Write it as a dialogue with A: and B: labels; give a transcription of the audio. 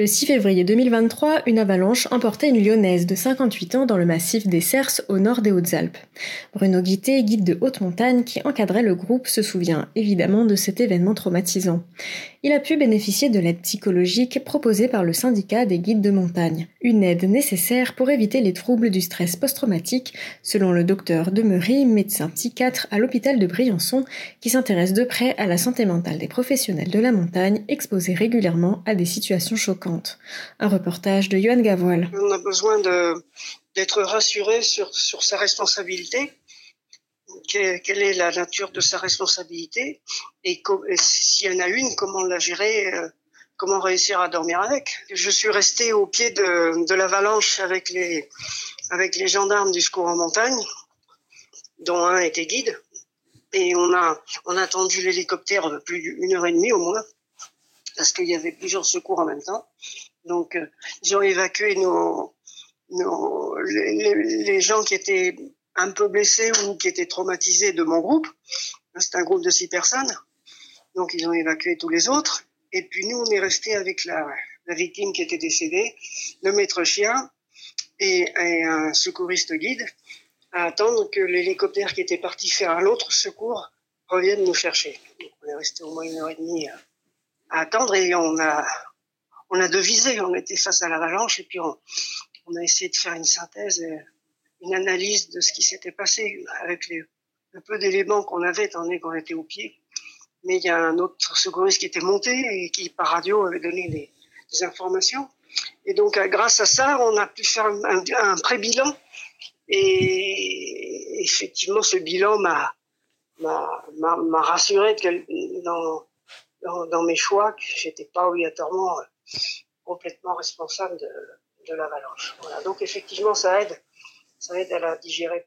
A: Le 6 février 2023, une avalanche emportait une lyonnaise de 58 ans dans le massif des Cerces au nord des Hautes-Alpes. Bruno Guité, guide de haute montagne qui encadrait le groupe, se souvient évidemment de cet événement traumatisant. Il a pu bénéficier de l'aide psychologique proposée par le syndicat des guides de montagne. Une aide nécessaire pour éviter les troubles du stress post-traumatique, selon le docteur Demery, médecin psychiatre à l'hôpital de Briançon, qui s'intéresse de près à la santé mentale des professionnels de la montagne exposés régulièrement à des situations choquantes. Un reportage de Johan Gavoil.
B: On a besoin d'être rassuré sur, sa responsabilité. Quelle est la nature de sa responsabilité et, s'il y en a une, comment la gérer, euh, comment réussir à dormir avec. Je suis resté au pied de, l'avalanche avec les, avec les gendarmes du secours en montagne, dont un était guide. Et on a, on a attendu l'hélicoptère plus d'une heure et demie au moins parce qu'il y avait plusieurs secours en même temps. Donc, euh, ils ont évacué nos, nos les, gens qui étaient un peu blessés ou qui étaient traumatisés de mon groupe. C'est un groupe de six personnes. Donc, ils ont évacué tous les autres. Et puis, nous, on est resté avec la, la victime qui était décédée, le maître chien et, un secouriste guide à attendre que l'hélicoptère qui était parti faire un autre secours revienne nous chercher. on est resté au moins une heure et demie euh, à attendre et on a on a devisé, on était face à l'avalanche et puis on, on, a essayé de faire une synthèse, une analyse de ce qui s'était passé avec les, le peu d'éléments qu'on avait étant donné qu'on était au pied. Mais il y a un autre secouriste qui était monté et qui par radio avait donné des, des informations. Et donc grâce à ça, on a pu faire un, un pré-bilan et effectivement ce bilan m'a m'a rassuré dans dans, mes choix que j'étais pas obligatoirement euh, complètement responsable de, de l'avalanche. Voilà. Donc effectivement, ça aide, ça aide à la digérer.